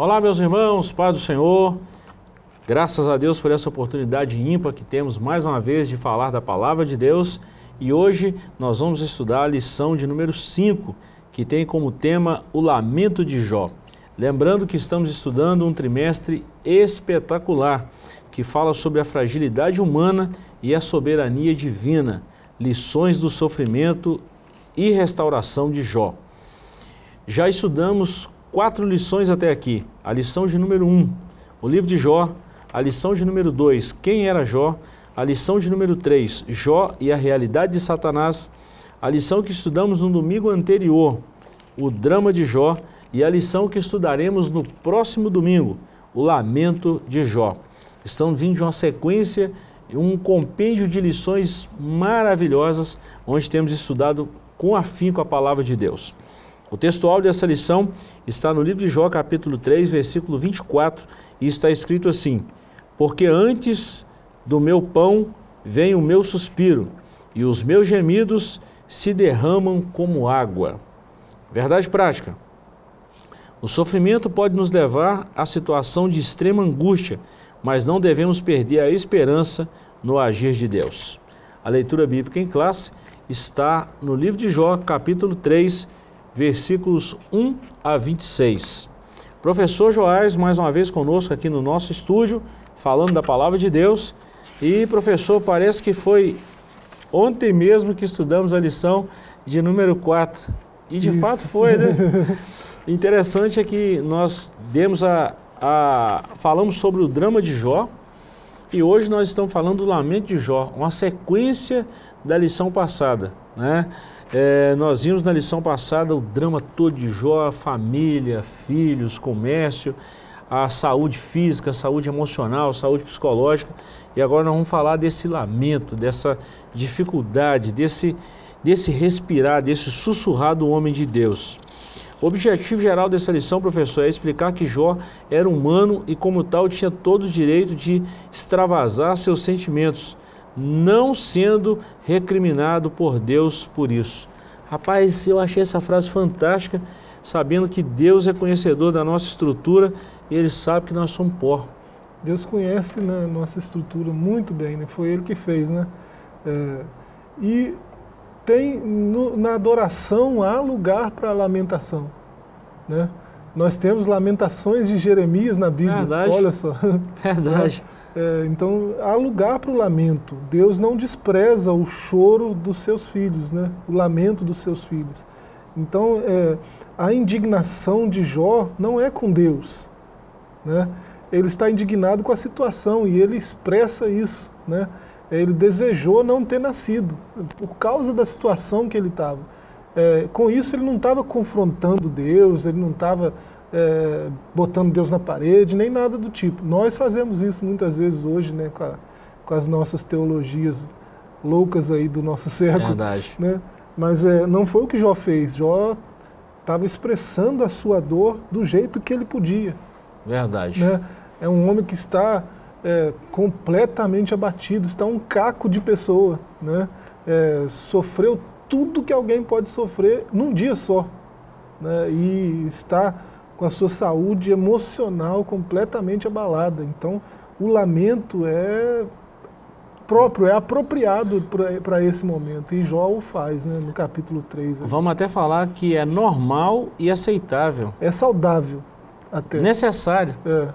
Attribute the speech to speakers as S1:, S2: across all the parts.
S1: Olá, meus irmãos, Pai do Senhor. Graças a Deus por essa oportunidade ímpar que temos mais uma vez de falar da palavra de Deus. E hoje nós vamos estudar a lição de número 5, que tem como tema o lamento de Jó. Lembrando que estamos estudando um trimestre espetacular que fala sobre a fragilidade humana e a soberania divina, lições do sofrimento e restauração de Jó. Já estudamos quatro lições até aqui. A lição de número 1, um, o livro de Jó. A lição de número 2, quem era Jó. A lição de número 3, Jó e a realidade de Satanás. A lição que estudamos no domingo anterior, o drama de Jó. E a lição que estudaremos no próximo domingo, o lamento de Jó. Estão vindo de uma sequência, um compêndio de lições maravilhosas, onde temos estudado com afinco a palavra de Deus. O textual dessa lição está no livro de Jó, capítulo 3, versículo 24, e está escrito assim: Porque antes do meu pão vem o meu suspiro, e os meus gemidos se derramam como água. Verdade prática. O sofrimento pode nos levar à situação de extrema angústia, mas não devemos perder a esperança no agir de Deus. A leitura bíblica em classe está no livro de Jó, capítulo 3, versículos 1 a 26. Professor Joás, mais uma vez conosco aqui no nosso estúdio, falando da palavra de Deus. E, professor, parece que foi ontem mesmo que estudamos a lição de número 4. E de Isso. fato foi, né? Interessante é que nós demos a, a. falamos sobre o drama de Jó. E hoje nós estamos falando do lamento de Jó, uma sequência da lição passada, né? É, nós vimos na lição passada o drama todo de Jó, família, filhos, comércio, a saúde física, a saúde emocional, a saúde psicológica. E agora nós vamos falar desse lamento, dessa dificuldade, desse, desse respirar, desse sussurrar do homem de Deus. O objetivo geral dessa lição, professor, é explicar que Jó era humano e, como tal, tinha todo o direito de extravasar seus sentimentos não sendo recriminado por Deus por isso. Rapaz, eu achei essa frase fantástica, sabendo que Deus é conhecedor da nossa estrutura e Ele sabe que nós somos pó.
S2: Deus conhece né, nossa estrutura muito bem, né? foi Ele que fez. Né? É, e tem no, na adoração há lugar para lamentação. Né? Nós temos lamentações de Jeremias na Bíblia,
S1: Verdade.
S2: olha só.
S1: Verdade.
S2: É, então, há lugar para o lamento. Deus não despreza o choro dos seus filhos, né? o lamento dos seus filhos. Então, é, a indignação de Jó não é com Deus. Né? Ele está indignado com a situação e ele expressa isso. Né? Ele desejou não ter nascido, por causa da situação que ele estava. É, com isso, ele não estava confrontando Deus, ele não estava é, botando Deus na parede, nem nada do tipo. Nós fazemos isso muitas vezes hoje, né, com, a, com as nossas teologias loucas aí do nosso século.
S1: Verdade.
S2: Né? Mas é, não foi o que Jó fez. Jó estava expressando a sua dor do jeito que ele podia.
S1: Verdade.
S2: Né? É um homem que está é, completamente abatido, está um caco de pessoa. Né? É, sofreu tudo que alguém pode sofrer num dia só. Né? E está com a sua saúde emocional completamente abalada. Então, o lamento é próprio, é apropriado para esse momento. E Jó o faz, né, no capítulo 3.
S1: Vamos até falar que é normal e aceitável.
S2: É saudável até.
S1: Necessário.
S2: É.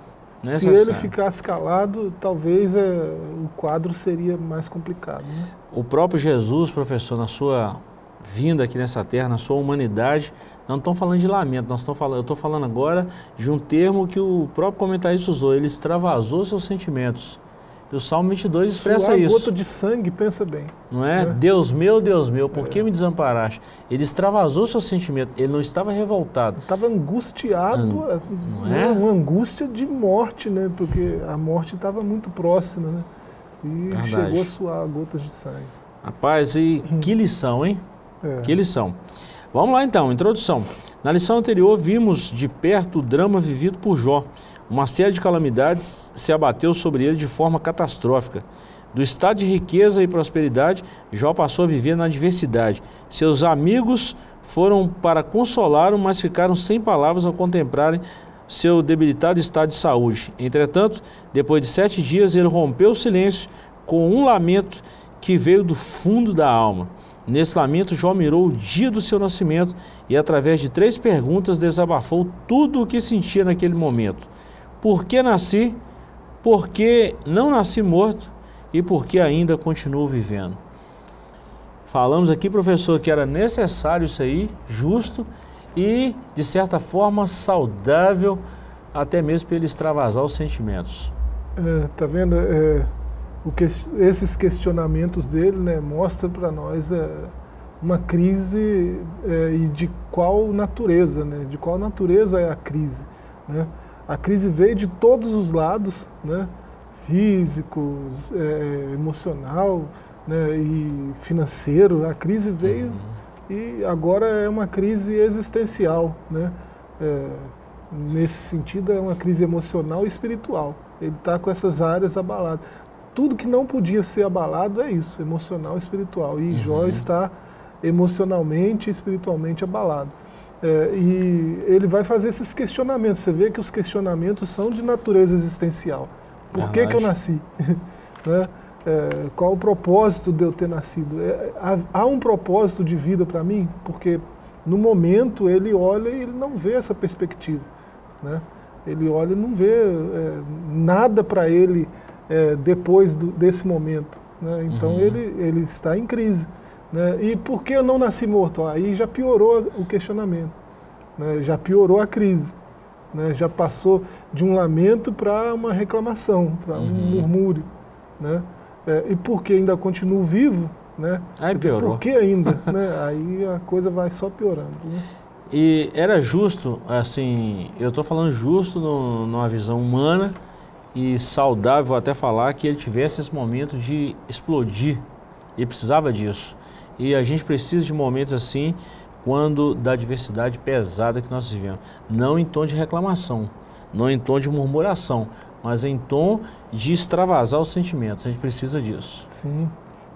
S2: Necessário. Se ele ficasse calado, talvez é, o quadro seria mais complicado. Né?
S1: O próprio Jesus, professor, na sua vinda aqui nessa terra, na sua humanidade, não estão falando de lamento, nós estamos falando, eu estou falando agora de um termo que o próprio comentarista usou, ele extravasou seus sentimentos. E o Salmo 22 expressa
S2: Suar
S1: isso.
S2: gota de sangue, pensa bem.
S1: Não é? é? Deus meu, Deus meu, por é. que me desamparaste? Ele extravasou seu sentimento, ele não estava revoltado.
S2: Estava angustiado, An... não é? uma angústia de morte, né? Porque a morte estava muito próxima, né? E Verdade. chegou a suar gotas de sangue.
S1: Rapaz, e que lição, hein? É. Que lição. Vamos lá então, introdução. Na lição anterior vimos de perto o drama vivido por Jó. Uma série de calamidades se abateu sobre ele de forma catastrófica. Do estado de riqueza e prosperidade, Jó passou a viver na adversidade. Seus amigos foram para consolá-lo, mas ficaram sem palavras ao contemplarem seu debilitado estado de saúde. Entretanto, depois de sete dias, ele rompeu o silêncio com um lamento que veio do fundo da alma. Nesse lamento, Jó mirou o dia do seu nascimento e, através de três perguntas, desabafou tudo o que sentia naquele momento. Por que nasci? Por que não nasci morto? E por que ainda continuo vivendo? Falamos aqui, professor, que era necessário isso aí, justo e, de certa forma, saudável, até mesmo para ele extravasar os sentimentos.
S2: É, tá vendo? É, que, esses questionamentos dele né, mostram para nós é, uma crise é, e de qual natureza, né? De qual natureza é a crise, né? A crise veio de todos os lados, né? Físico, é, emocional, né? E financeiro. A crise veio uhum. e agora é uma crise existencial, né? É, nesse sentido é uma crise emocional e espiritual. Ele está com essas áreas abaladas tudo que não podia ser abalado é isso, emocional e espiritual. E uhum. Jó está emocionalmente e espiritualmente abalado. É, e ele vai fazer esses questionamentos. Você vê que os questionamentos são de natureza existencial. Por que, que eu nasci? né? é, qual o propósito de eu ter nascido? É, há, há, um propósito de vida para mim? Porque no momento ele olha e ele não vê essa perspectiva. Né? Ele olha e não vê é, nada para ele é, depois do, desse momento. Né? Então uhum. ele, ele está em crise. Né? E por que eu não nasci morto? Aí já piorou o questionamento, né? já piorou a crise. Né? Já passou de um lamento para uma reclamação, para um uhum. murmúrio. Né? É, e por que ainda continuo vivo? Né?
S1: Aí piorou.
S2: Por que ainda? né? Aí a coisa vai só piorando. Né?
S1: E era justo, assim, eu estou falando justo no, numa visão humana, e saudável até falar que ele tivesse esse momento de explodir. Ele precisava disso. E a gente precisa de momentos assim quando da diversidade pesada que nós vivemos. Não em tom de reclamação, não em tom de murmuração, mas em tom de extravasar os sentimentos. A gente precisa disso.
S2: Sim.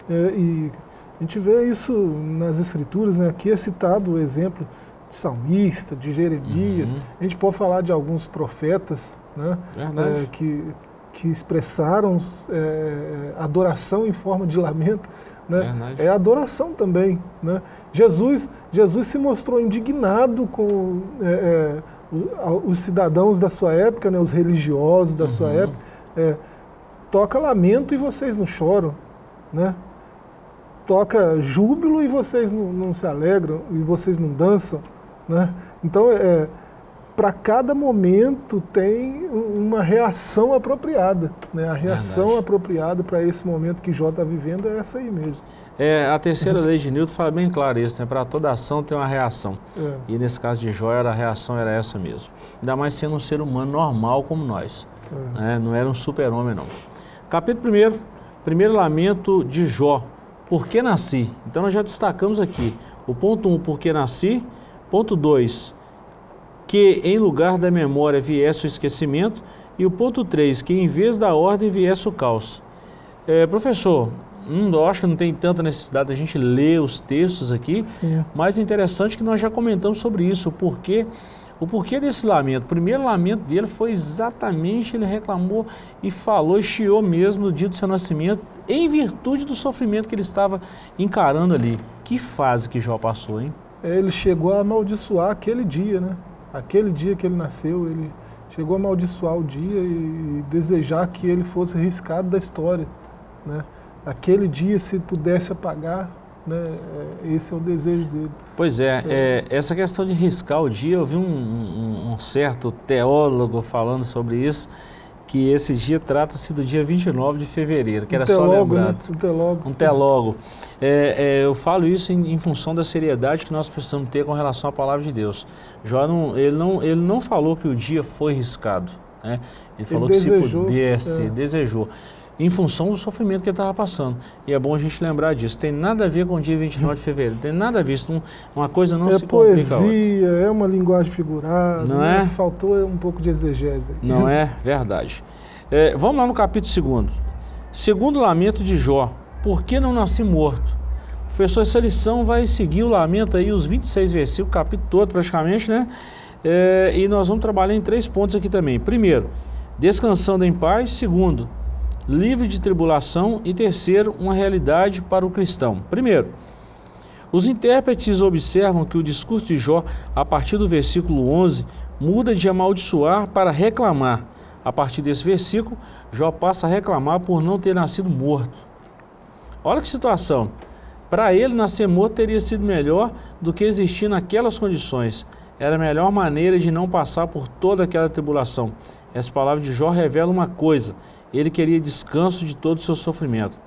S2: É, e a gente vê isso nas escrituras, né? aqui é citado o exemplo de salmista, de Jeremias. Uhum. A gente pode falar de alguns profetas né? É, que, que expressaram é, adoração em forma de lamento. Né? É adoração também. Né? Jesus, Jesus se mostrou indignado com é, é, os cidadãos da sua época, né? os religiosos da uhum. sua época. É, toca lamento e vocês não choram. Né? Toca júbilo e vocês não, não se alegram, e vocês não dançam. Né? Então, é, para cada momento tem uma reação apropriada. Né? A reação Verdade. apropriada para esse momento que Jó está vivendo é essa aí mesmo.
S1: É, a terceira lei de Newton fala bem claro isso, né? Para toda ação tem uma reação. É. E nesse caso de Jó, a reação era essa mesmo. Ainda mais sendo um ser humano normal como nós. É. Né? Não era um super-homem, não. Capítulo 1, primeiro lamento de Jó. Por que nasci? Então nós já destacamos aqui. O ponto 1, um, por que nasci. Ponto 2, que em lugar da memória viesse o esquecimento, e o ponto 3, que em vez da ordem viesse o caos. É, professor, hum, eu acho que não tem tanta necessidade da gente ler os textos aqui, Sim. mas é interessante que nós já comentamos sobre isso, o porquê, o porquê desse lamento. O primeiro lamento dele foi exatamente, ele reclamou e falou, e chiou mesmo no dia do seu nascimento, em virtude do sofrimento que ele estava encarando ali. Que fase que Jó passou, hein?
S2: Ele chegou a amaldiçoar aquele dia, né? Aquele dia que ele nasceu, ele chegou a amaldiçoar o dia e desejar que ele fosse riscado da história. Né? Aquele dia, se pudesse apagar, né? É, esse é o desejo dele.
S1: Pois é, é. é essa questão de riscar o dia, eu vi um, um, um certo teólogo falando sobre isso, que esse dia trata-se do dia 29 de fevereiro, que um era telogo, só lembrado. Né?
S2: Um telogo.
S1: Um telogo. É, é, eu falo isso em, em, função da seriedade que nós precisamos ter com relação à palavra de Deus. Jó não, ele, não, ele não falou que o dia foi riscado. Né? Ele falou ele que desejou, se pudesse, é. desejou em função do sofrimento que ele estava passando. E é bom a gente lembrar disso. Tem nada a ver com o dia 29 de fevereiro. Tem nada a ver. Isso, uma coisa não
S2: é
S1: se complica
S2: poesia, É uma linguagem figurada.
S1: Não é?
S2: Faltou um pouco de exegese.
S1: Não é? Verdade. É, vamos lá no capítulo 2. Segundo lamento de Jó. Por que não nasci morto? Professor, essa lição vai seguir o lamento aí, os 26 versículos, o capítulo todo praticamente, né? É, e nós vamos trabalhar em três pontos aqui também. Primeiro, descansando em paz. Segundo, livre de tribulação. E terceiro, uma realidade para o cristão. Primeiro, os intérpretes observam que o discurso de Jó, a partir do versículo 11, muda de amaldiçoar para reclamar. A partir desse versículo, Jó passa a reclamar por não ter nascido morto. Olha que situação. Para ele, nascer morto teria sido melhor do que existir naquelas condições. Era a melhor maneira de não passar por toda aquela tribulação. Essa palavra de Jó revela uma coisa: ele queria descanso de todo o seu sofrimento.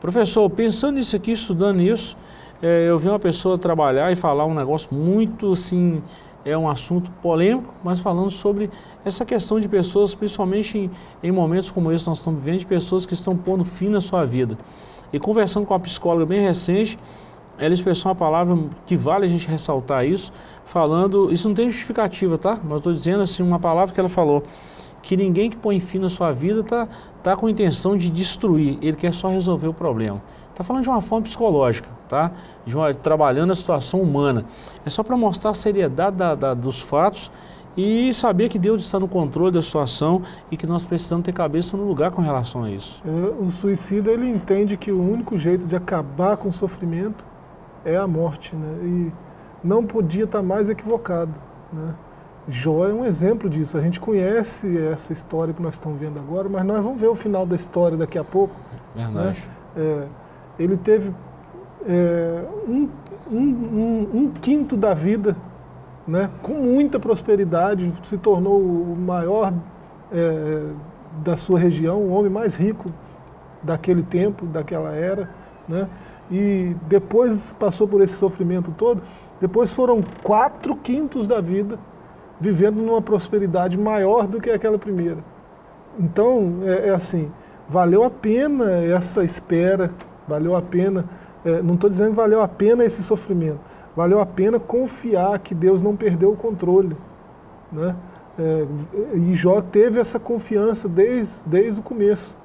S1: Professor, pensando nisso aqui, estudando isso, é, eu vi uma pessoa trabalhar e falar um negócio muito assim, é um assunto polêmico, mas falando sobre essa questão de pessoas, principalmente em, em momentos como esse que nós estamos vivendo, de pessoas que estão pondo fim na sua vida. E conversando com uma psicóloga bem recente, ela expressou uma palavra que vale a gente ressaltar isso, falando, isso não tem justificativa, tá? Mas estou dizendo assim, uma palavra que ela falou, que ninguém que põe fim na sua vida está tá com a intenção de destruir, ele quer só resolver o problema. Está falando de uma forma psicológica, tá? De uma, trabalhando a situação humana. É só para mostrar a seriedade da, da, dos fatos e saber que Deus está no controle da situação e que nós precisamos ter cabeça no lugar com relação a isso.
S2: É, o suicida ele entende que o único jeito de acabar com o sofrimento é a morte, né? E não podia estar mais equivocado, né? Jó é um exemplo disso. A gente conhece essa história que nós estamos vendo agora, mas nós vamos ver o final da história daqui a pouco.
S1: Verdade.
S2: Né? É, ele teve é, um, um, um, um quinto da vida né, com muita prosperidade, se tornou o maior é, da sua região, o homem mais rico daquele tempo, daquela era, né, e depois passou por esse sofrimento todo, depois foram quatro quintos da vida vivendo numa prosperidade maior do que aquela primeira. Então, é, é assim, valeu a pena essa espera, valeu a pena, é, não estou dizendo que valeu a pena esse sofrimento, valeu a pena confiar que Deus não perdeu o controle. Né? É, e Jó teve essa confiança desde, desde o começo.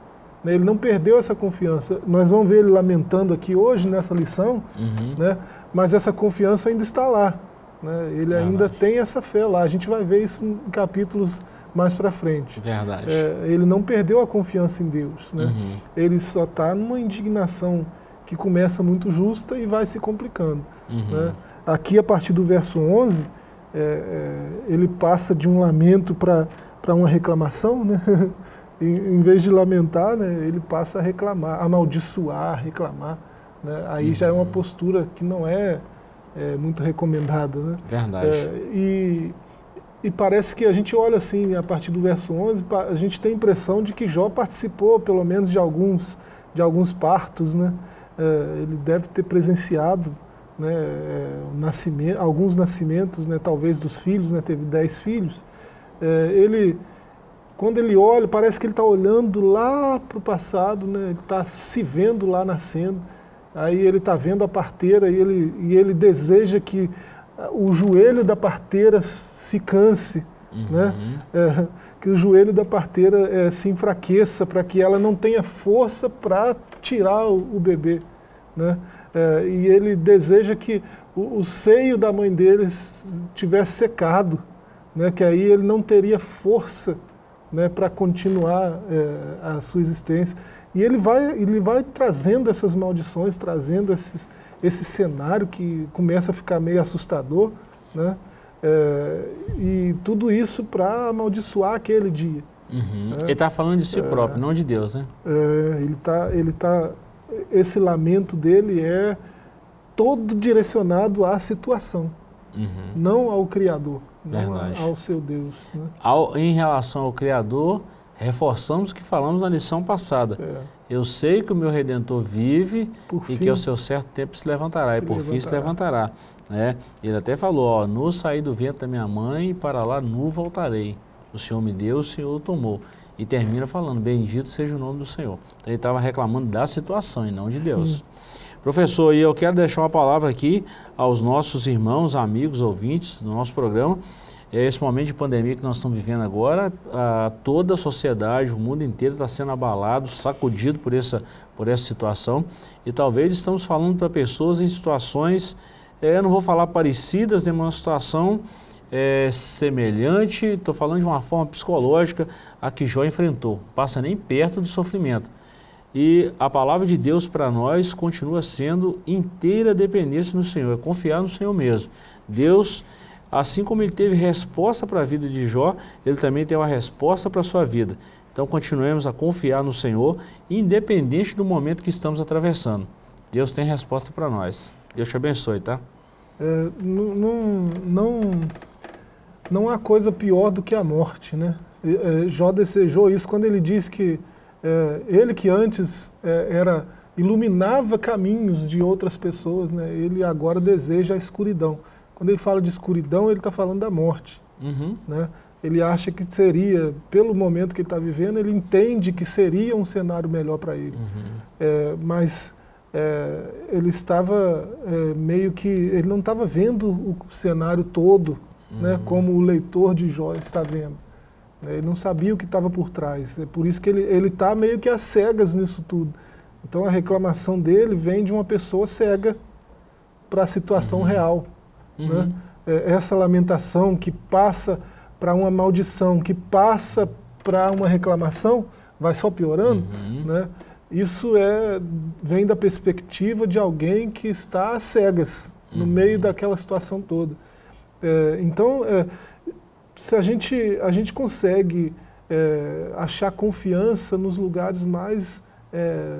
S2: Né? Ele não perdeu essa confiança. Nós vamos ver ele lamentando aqui hoje nessa lição, uhum. né? mas essa confiança ainda está lá. Né? Ele Verdade. ainda tem essa fé lá. A gente vai ver isso em capítulos mais para frente.
S1: Verdade.
S2: É, ele não perdeu a confiança em Deus. Né? Uhum. Ele só está numa indignação que começa muito justa e vai se complicando. Uhum. Né? Aqui, a partir do verso 11, é, é, ele passa de um lamento para uma reclamação, né? em, em, vez de lamentar, né, ele passa a reclamar, amaldiçoar, reclamar. Né? Aí uhum. já é uma uhum. postura que não é, é muito recomendada. Né?
S1: Verdade.
S2: É, e, e parece que a gente olha assim, a partir do verso 11, a gente tem a impressão de que Jó participou, pelo menos, de alguns, de alguns partos, né? É, ele deve ter presenciado né, é, nascimento, alguns nascimentos, né, talvez dos filhos, né, teve dez filhos. É, ele, quando ele olha, parece que ele está olhando lá para o passado, né, ele está se vendo lá nascendo. Aí ele está vendo a parteira e ele, e ele deseja que o joelho da parteira se canse, uhum. né? É, que o joelho da parteira é, se enfraqueça para que ela não tenha força para tirar o, o bebê. Né? É, e ele deseja que o, o, seio da mãe dele tivesse secado, né? que aí ele não teria força né, para continuar é, a sua existência. E ele vai, ele vai trazendo essas maldições, trazendo esses, esse cenário que começa a ficar meio assustador, né? É, e tudo isso para amaldiçoar aquele dia.
S1: Uhum. Né? Ele está falando de si é, próprio, não de Deus, né?
S2: É, ele está ele tá, esse lamento dele é todo direcionado à situação, uhum. não ao Criador, não ao seu Deus. Né?
S1: Ao, em relação ao Criador, reforçamos o que falamos na lição passada. É. Eu sei que o meu Redentor vive Por e fim, que ao seu certo tempo se levantará, se e por levantará. fim se levantará. Né? Ele até falou, ó, nu saí do vento da minha mãe e para lá nu voltarei. O Senhor me deu, o Senhor tomou. E termina falando, bendito seja o nome do Senhor. Então ele estava reclamando da situação e não de Deus. Sim. Professor, e eu quero deixar uma palavra aqui aos nossos irmãos, amigos, ouvintes do nosso programa. É esse momento de pandemia que nós estamos vivendo agora, a, toda a sociedade, o mundo inteiro está sendo abalado, sacudido por essa, por essa situação. E talvez estamos falando para pessoas em situações é, eu não vou falar parecidas, em uma situação é, semelhante, estou falando de uma forma psicológica, a que Jó enfrentou. Passa nem perto do sofrimento. E a palavra de Deus para nós continua sendo inteira dependência no Senhor, é confiar no Senhor mesmo. Deus, assim como ele teve resposta para a vida de Jó, ele também tem uma resposta para a sua vida. Então continuemos a confiar no Senhor, independente do momento que estamos atravessando. Deus tem resposta para nós. Deus te abençoe, tá?
S2: É, não, não, não há coisa pior do que a morte, né? É, Jó desejou isso quando ele diz que é, ele que antes é, era iluminava caminhos de outras pessoas, né? ele agora deseja a escuridão. Quando ele fala de escuridão, ele está falando da morte.
S1: Uhum.
S2: Né? Ele acha que seria, pelo momento que ele está vivendo, ele entende que seria um cenário melhor para ele.
S1: Uhum.
S2: É, mas é, ele estava é, meio que, ele não estava vendo o cenário todo, né?
S1: Uhum.
S2: como o leitor de Jó está vendo. Ele não sabia o que estava por trás. É por isso que ele está meio que às cegas nisso tudo. Então a reclamação dele vem de uma pessoa cega para a situação
S1: Uhum.
S2: real.
S1: Uhum.
S2: Né? É, Essa lamentação que passa para uma maldição, que passa para uma reclamação, vai só piorando.
S1: Uhum.
S2: Né? Isso é, vem da perspectiva de alguém que está às cegas, no
S1: Uhum.
S2: meio daquela situação toda. É, então, é, se a gente, a gente consegue é, achar confiança nos lugares mais, é,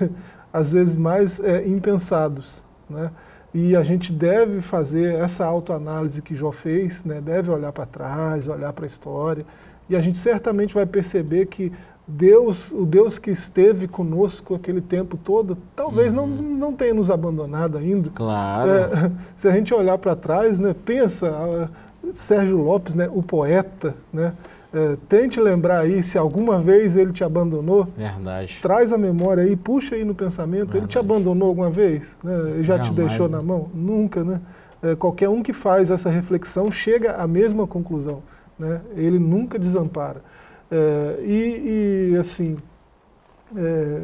S2: às vezes mais é, impensados, né? E a gente deve fazer essa autoanálise que Jó fez, né? deve olhar para trás, olhar para a história, e a gente certamente vai perceber que Deus, o Deus que esteve conosco aquele tempo todo, talvez não, não tenha nos abandonado ainda.
S1: Claro.
S2: É, se a gente olhar para trás, né, pensa, ah, Sérgio Lopes, né, o poeta, né, é, tente lembrar aí se alguma vez ele te abandonou,
S1: Verdade.
S2: traz a memória aí, puxa aí no pensamento, ele te
S1: Verdade.
S2: abandonou alguma vez? Né, ele já te
S1: Jamais,
S2: deixou
S1: né?
S2: na mão? Nunca, né? É, qualquer um que faz essa reflexão chega à mesma conclusão, né? Ele nunca desampara. É, e, e, assim, é,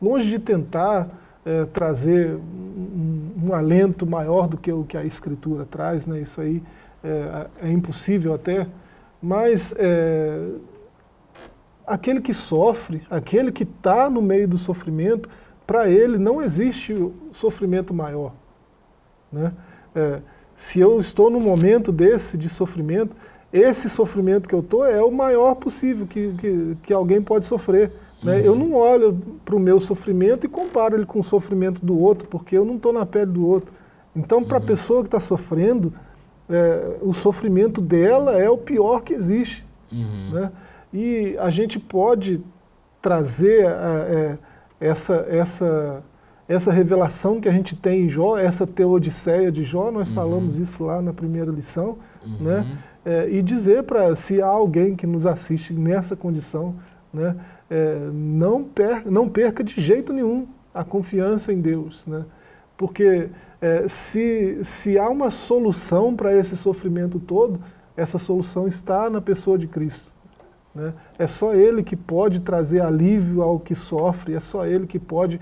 S2: longe de tentar é, trazer um, um alento maior do que o que a Escritura traz, né? isso aí é, é impossível até, mas é, aquele que sofre, aquele que está no meio do sofrimento, para ele não existe sofrimento maior. Né? É, se eu estou num momento desse de sofrimento, esse sofrimento que eu estou é o maior possível que, que, que alguém pode sofrer. Né? Eu não olho para o meu sofrimento e comparo ele com o sofrimento do outro, porque eu não estou na pele do outro. Então, para a pessoa que está sofrendo, é, o sofrimento dela é o pior que existe.
S1: Uhum.
S2: Né? E a gente pode trazer é, essa, essa, essa revelação que a gente tem em Jó, essa teodiceia de Jó, nós
S1: Uhum.
S2: falamos isso lá na primeira lição,
S1: Uhum.
S2: né? É, e dizer para se há alguém que nos assiste nessa condição, né? É, não, per, não perca de jeito nenhum a confiança em Deus, né? porque é, se, se há uma solução para esse sofrimento todo, essa solução está na pessoa de Cristo. Né? É só Ele que pode trazer alívio ao que sofre, é só Ele que pode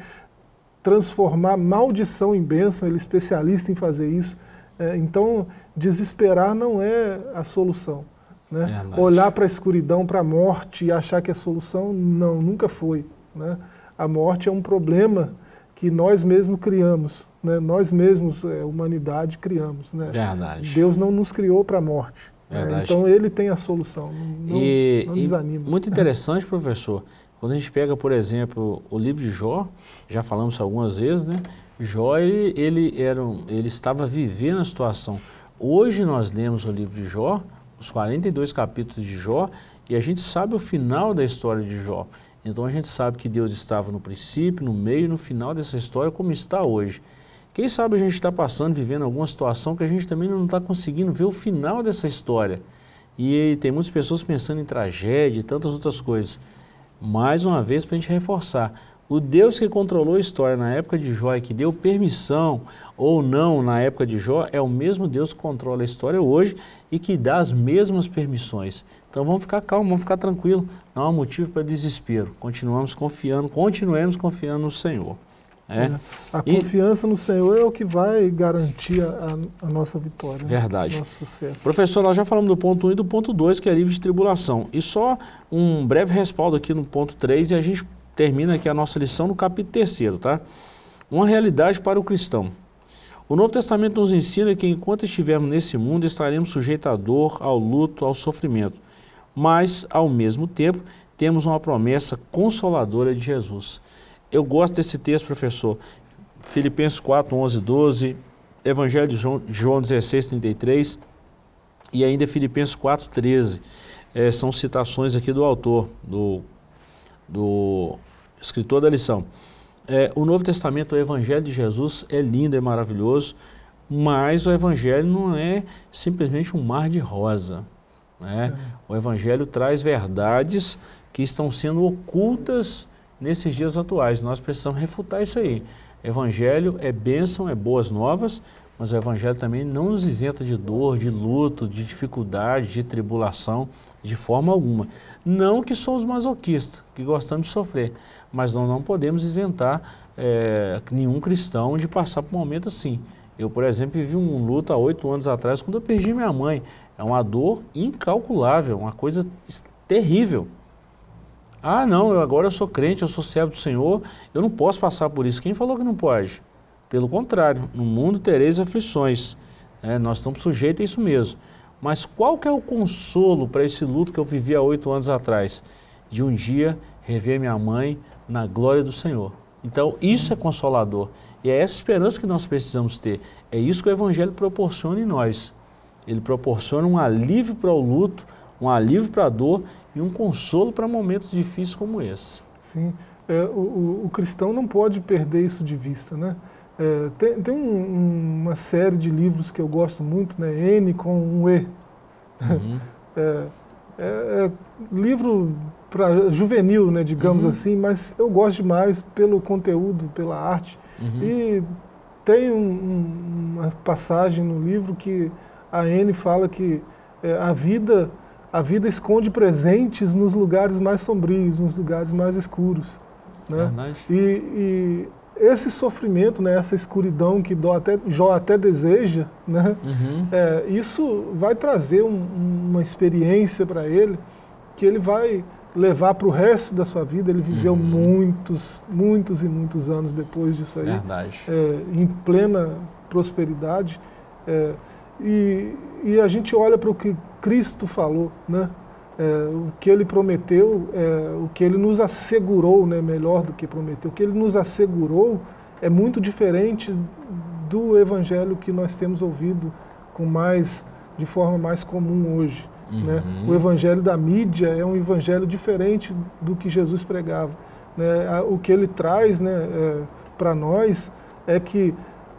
S2: transformar maldição em bênção, Ele é especialista em fazer isso. É, então, desesperar não é a solução. Né?
S1: Verdade.
S2: Olhar para a escuridão, para a morte e achar que é solução, não, nunca foi. Né? A morte é um problema que nós mesmos criamos, né? nós mesmos, é, humanidade, criamos. Né?
S1: Verdade.
S2: Deus não nos criou para a morte. né? Então Ele tem a solução, não,
S1: e,
S2: não desanima.
S1: muito interessante, professor, quando a gente pega, por exemplo, o livro de Jó, já falamos algumas vezes, né? Jó, ele, ele, era um, ele estava vivendo a situação. Hoje nós lemos o livro de Jó, os 42 capítulos de Jó, e a gente sabe o final da história de Jó. Então a gente sabe que Deus estava no princípio, no meio e no final dessa história, como está hoje. Quem sabe a gente está passando, vivendo alguma situação que a gente também não está conseguindo ver o final dessa história. E tem muitas pessoas pensando em tragédia e tantas outras coisas. Mais uma vez, para a gente reforçar, o Deus que controlou a história na época de Jó e que deu permissão ou não na época de Jó, é o mesmo Deus que controla a história hoje e que dá as mesmas permissões. Então vamos ficar calmos, vamos ficar tranquilos, não há motivo para desespero. Continuamos confiando, continuemos confiando no Senhor. É.
S2: É. A e... confiança no Senhor é o que vai garantir a, a nossa vitória. Né?
S1: Verdade.
S2: Né? Nosso sucesso.
S1: Professor, nós já falamos do ponto 1 um e do ponto 2, que é livre de tribulação. E só um breve respaldo aqui no ponto 3 e a gente termina aqui a nossa lição no capítulo 3, tá? Uma realidade para o cristão. O Novo Testamento nos ensina que enquanto estivermos nesse mundo, estaremos sujeitos à dor, ao luto, ao sofrimento. Mas, ao mesmo tempo, temos uma promessa consoladora de Jesus. Eu gosto desse texto, professor. Filipenses 4, 11, 12, Evangelho de João, João 16, 33 e ainda Filipenses 4, 13. É, são citações aqui do autor, do, do escritor da lição. É, o Novo Testamento, o Evangelho de Jesus é lindo, é maravilhoso, mas o Evangelho não é simplesmente um mar de rosa. Né? É. O Evangelho traz verdades que estão sendo ocultas nesses dias atuais. Nós precisamos refutar isso aí. Evangelho é bênção, é boas novas, mas o Evangelho também não nos isenta de dor, de luto, de dificuldade, de tribulação, de forma alguma. Não que somos masoquistas, que gostamos de sofrer, mas nós não podemos isentar é, nenhum cristão de passar por um momento assim. Eu, por exemplo, vivi um luto há oito anos atrás quando eu perdi minha mãe. É uma dor incalculável, uma coisa terrível. Ah, não, eu agora eu sou crente, eu sou servo do Senhor, eu não posso passar por isso. Quem falou que não pode? Pelo contrário, no mundo tereis aflições. É, nós estamos sujeitos a isso mesmo. Mas qual que é o consolo para esse luto que eu vivi há oito anos atrás? De um dia rever minha mãe na glória do Senhor. Então, isso é consolador. E é essa esperança que nós precisamos ter. É isso que o Evangelho proporciona em nós. Ele proporciona um alívio para o luto, um alívio para a dor e um consolo para momentos difíceis como esse.
S2: Sim, é, o, o, cristão não pode perder isso de vista, né? É, tem tem um, uma série de livros que eu gosto muito, né? N com um E. Uhum. É, é, é, livro para juvenil, né, digamos uhum. assim, mas eu gosto demais pelo conteúdo, pela arte. Uhum. E tem um, um, uma passagem no livro que a N fala que é, a vida a vida esconde presentes nos lugares mais sombrios, nos lugares mais escuros. Né? E, e, esse sofrimento, né, essa escuridão que Jó até, Jó até deseja, né, uhum. é, isso vai trazer um, uma experiência para ele que ele vai levar para o resto da sua vida. Ele viveu uhum. muitos, muitos e muitos anos depois disso aí, é, em plena prosperidade. É, e, e a gente olha para o que Cristo falou, né? É, o que ele prometeu, é, o que ele nos assegurou, né, melhor do que prometeu, o que ele nos assegurou é muito diferente do evangelho que nós temos ouvido com mais, de forma mais comum hoje. Né? Uhum. Né? O evangelho da mídia é um evangelho diferente do que Jesus pregava. Né? O que ele traz né, é, para nós é que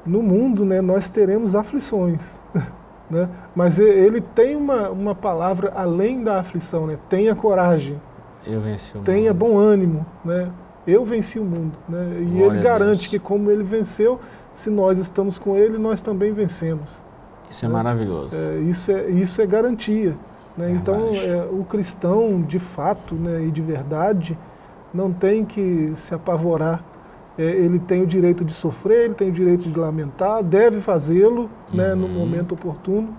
S2: no mundo né, nós teremos aflições. Né? Mas ele tem uma, uma palavra além da aflição, né? tenha coragem,
S1: eu venci o
S2: tenha mundo. bom ânimo, né? eu venci o mundo. Né? E Glória ele garante que como ele venceu, se nós estamos com ele, nós também vencemos.
S1: Isso é né? maravilhoso.
S2: É, isso, é, isso é garantia. Né? Então, é, o cristão, de fato né, e de verdade, não tem que se apavorar é, ele tem o direito de sofrer, ele tem o direito de lamentar, deve fazê-lo uhum. né, no uhum. momento oportuno,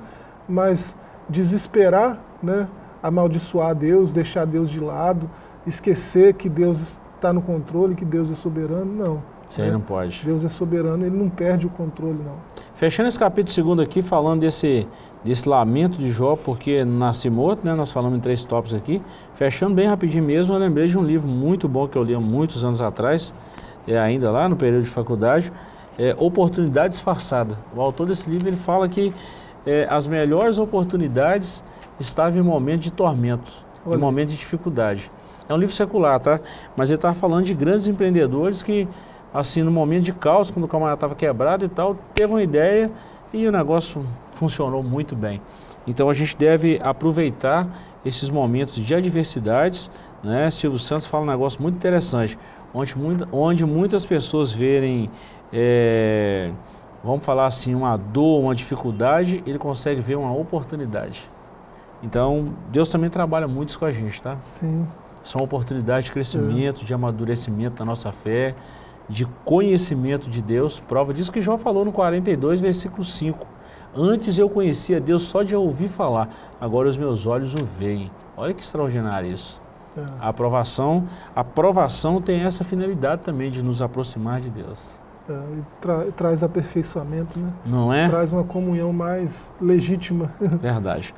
S2: mas desesperar, né, amaldiçoar Deus, deixar Deus de lado, esquecer que Deus está no controle, que Deus é soberano, não.
S1: Isso aí né? não pode.
S2: Deus é soberano, ele não perde o controle, não.
S1: Fechando esse capítulo segundo aqui, falando desse, desse lamento de Jó, porque nasce morto, né? Nós falamos em três tópicos aqui. Fechando bem rapidinho mesmo, eu lembrei de um livro muito bom que eu li há muitos anos atrás, é, ainda lá no período de faculdade, é, Oportunidade Disfarçada. O autor desse livro ele fala que é, as melhores oportunidades estavam em momento de tormento, Olha. em momento de dificuldade. É um livro secular, tá? Mas ele estava falando de grandes empreendedores que, assim, no momento de caos, quando o camarada estava quebrado e tal, teve uma ideia e o negócio funcionou muito bem. Então a gente deve aproveitar esses momentos de adversidades, né? Silvio Santos fala um negócio muito interessante onde, onde muitas pessoas verem, é, vamos falar assim, uma dor, uma dificuldade, ele consegue ver uma oportunidade. Então, Deus também trabalha muito isso com a gente, tá?
S2: Sim.
S1: São oportunidades de crescimento, é. de amadurecimento da nossa fé. de conhecimento de Deus. Prova disso que João falou no 42, versículo 5. Antes eu conhecia Deus só de ouvir falar, agora os meus olhos o veem. Olha que extraordinário isso. A aprovação, a aprovação tem essa finalidade também de nos aproximar de Deus.
S2: É, tra traz aperfeiçoamento, né?
S1: Não é?
S2: Traz uma comunhão mais legítima.
S1: Verdade.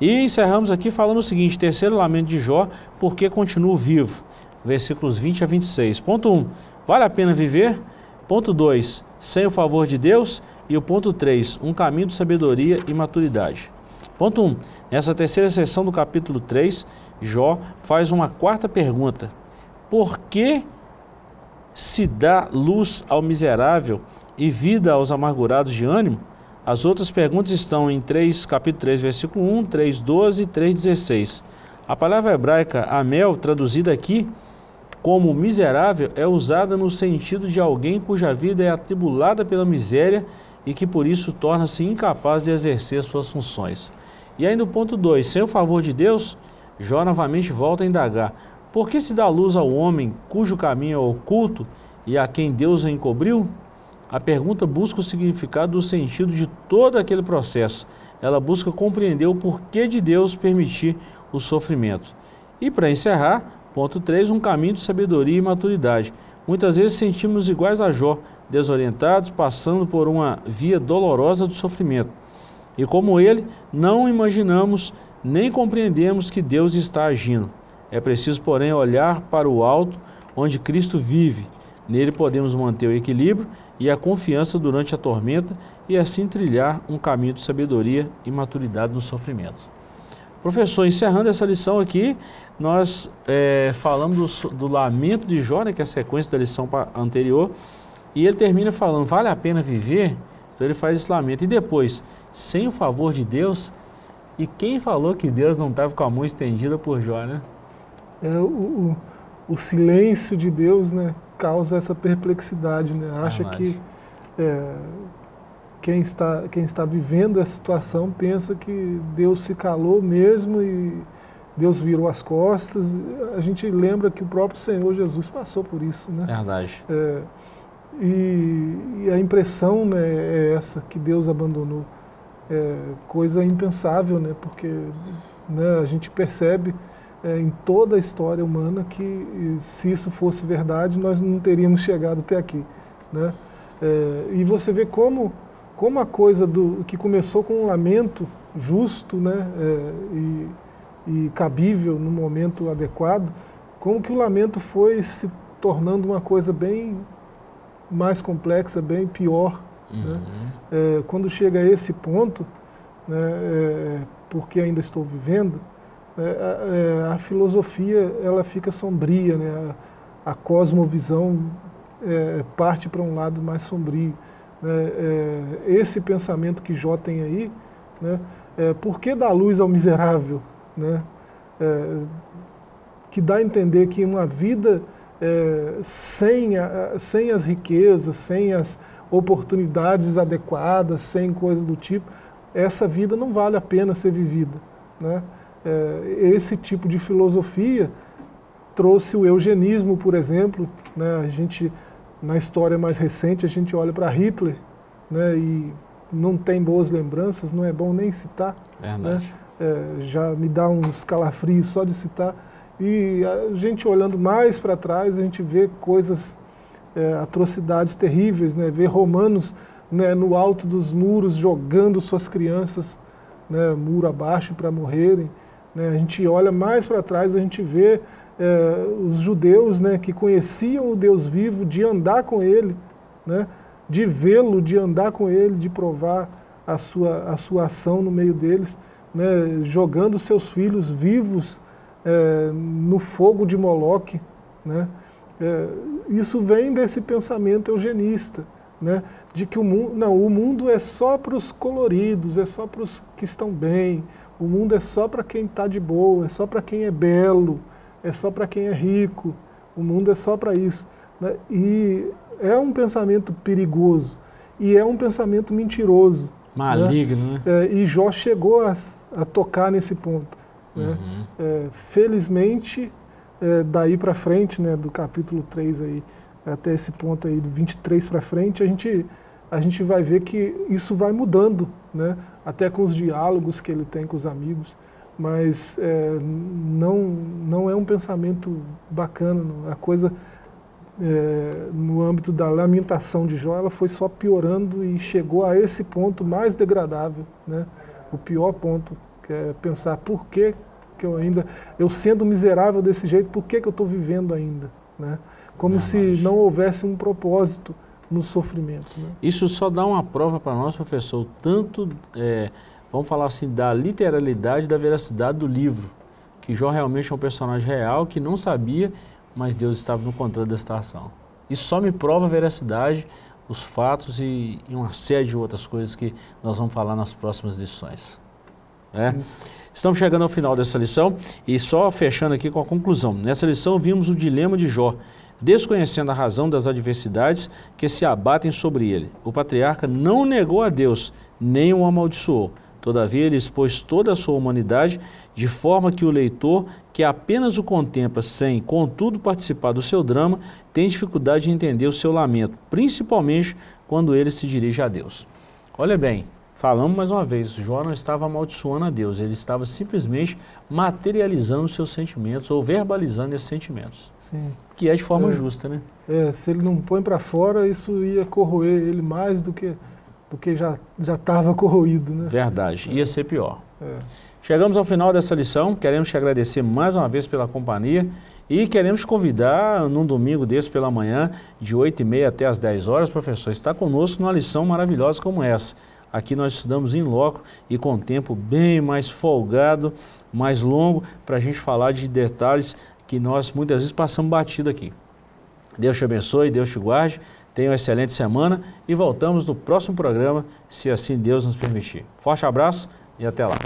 S1: E encerramos aqui falando o seguinte, terceiro lamento de Jó, porque continuo vivo. Versículos 20 a 26. Ponto 1, vale a pena viver? Ponto 2, sem o favor de Deus? E o ponto 3, um caminho de sabedoria e maturidade. Ponto 1. Nessa terceira sessão do capítulo 3, Jó faz uma quarta pergunta. Por que se dá luz ao miserável e vida aos amargurados de ânimo? As outras perguntas estão em 3, capítulo 3, versículo 1, 3, 12 e 3, 16. A palavra hebraica amel, traduzida aqui como miserável, é usada no sentido de alguém cuja vida é atribulada pela miséria e que por isso torna-se incapaz de exercer suas funções. E ainda o ponto 2, sem o favor de Deus, Jó novamente volta a indagar, por que se dá luz ao homem cujo caminho é oculto e a quem Deus o encobriu? A pergunta busca o significado do sentido de todo aquele processo. Ela busca compreender o porquê de Deus permitir o sofrimento. E para encerrar, ponto 3, um caminho de sabedoria e maturidade. Muitas vezes sentimos iguais a Jó, desorientados, passando por uma via dolorosa do sofrimento. E como ele, não imaginamos nem compreendemos que Deus está agindo. É preciso, porém, olhar para o alto, onde Cristo vive. Nele podemos manter o equilíbrio e a confiança durante a tormenta e assim trilhar um caminho de sabedoria e maturidade no sofrimento. Professor, encerrando essa lição aqui, nós é, falamos do, do, lamento de Jó, né, que é a sequência da lição anterior, e ele termina falando, vale a pena viver? Então ele faz esse lamento. E depois, sem o favor de Deus, e quem falou que Deus não estava com a mão estendida por Jó, né?
S2: É, o, o, o, silêncio de Deus né, causa essa perplexidade, né? Acha ah, que é, quem, está, quem está vivendo essa situação pensa que Deus se calou mesmo e Deus virou as costas. A gente lembra que o próprio Senhor Jesus passou por isso, né?
S1: Verdade.
S2: É, e, e, a impressão né, é essa, que Deus abandonou. É coisa impensável, né, porque né, a gente percebe é, em toda a história humana que se isso fosse verdade, nós não teríamos chegado até aqui. Né? É, e você vê como, como a coisa do que começou com um lamento justo né, é, e, e cabível no momento adequado, como que o lamento foi se tornando uma coisa bem mais complexa, bem pior. Né? Uhum. Né? É, quando chega a esse ponto, né, é, porque ainda estou vivendo, é, é, a filosofia ela fica sombria, né? a, a cosmovisão é, parte para um lado mais sombrio. Né? É, esse pensamento que Jó tem aí, né? por que dar luz ao miserável? Né? que dá a entender que uma vida é, sem, a, sem as riquezas, sem as oportunidades adequadas, sem coisas do tipo, essa vida não vale a pena ser vivida. Né? É, esse tipo de filosofia trouxe o eugenismo, por exemplo. Né? A gente, na história mais recente, a gente olha para Hitler né? e não tem boas lembranças, não é bom nem citar.
S1: Né?
S2: É, já me dá uns calafrios só de citar. E a gente olhando mais para trás, a gente vê coisas, é, atrocidades terríveis, né? vê romanos né, no alto dos muros jogando suas crianças né, muro abaixo para morrerem. Né? A gente olha mais para trás, a gente vê é, os judeus né, que conheciam o Deus vivo, de andar com Ele, né, de vê-lo, de andar com Ele, de provar a sua, a sua ação no meio deles, né, jogando seus filhos vivos é, no fogo de Moloque. Né? É, isso vem desse pensamento eugenista, né? de que o mundo, não, o mundo é só para os coloridos, é só para os que estão bem, o mundo é só para quem está de boa, é só para quem é belo, é só para quem é rico, o mundo é só para isso. Né? E é um pensamento perigoso, e é um pensamento mentiroso. Né?
S1: Maligno,
S2: né? né? É, e Jó chegou a, a tocar nesse ponto. Né? Uhum. É, felizmente, é, daí para frente, né, do capítulo 3 aí, até esse ponto aí do 23 para frente, a gente, a gente vai ver que isso vai mudando, né? até com os diálogos que ele tem com os amigos, mas é, não, não é um pensamento bacana, a coisa é, no âmbito da lamentação de Jó, ela foi só piorando e chegou a esse ponto mais degradável, né? o pior ponto, que é pensar por que, que eu ainda, eu sendo miserável desse jeito, por que, que eu estou vivendo ainda? Né? Como não, se mas... não houvesse um propósito no sofrimento. Né?
S1: Isso só dá uma prova para nós, professor, tanto, é, vamos falar assim, da literalidade da veracidade do livro, que Jó realmente é um personagem real que não sabia, mas Deus estava no controle da situação. Isso só me prova a veracidade, os fatos e, e uma série de outras coisas que nós vamos falar nas próximas lições. É? Estamos chegando ao final dessa lição e só fechando aqui com a conclusão. Nessa lição vimos o dilema de Jó, desconhecendo a razão das adversidades que se abatem sobre ele. O patriarca não negou a Deus, nem o amaldiçoou. Todavia, ele expôs toda a sua humanidade, de forma que o leitor, que apenas o contempla sem, contudo, participar do seu drama, tem dificuldade de entender o seu lamento, principalmente quando ele se dirige a Deus. Olha bem, Falamos mais uma vez, Jó não estava amaldiçoando a Deus, ele estava simplesmente materializando seus sentimentos ou verbalizando esses sentimentos.
S2: Sim.
S1: Que é de forma é. justa, né?
S2: É, se ele não põe para fora, isso ia corroer ele mais do que, do que já estava corroído, né?
S1: Verdade, ia ser pior.
S2: É.
S1: Chegamos ao final dessa lição, queremos te agradecer mais uma vez pela companhia e queremos te convidar num domingo desse pela manhã, de 8h30 até as 10 horas, professor, está conosco numa lição maravilhosa como essa. Aqui nós estudamos em loco e com tempo bem mais folgado, mais longo, para a gente falar de detalhes que nós muitas vezes passamos batido aqui. Deus te abençoe, Deus te guarde, tenha uma excelente semana e voltamos no próximo programa, se assim Deus nos permitir. Forte abraço e até lá.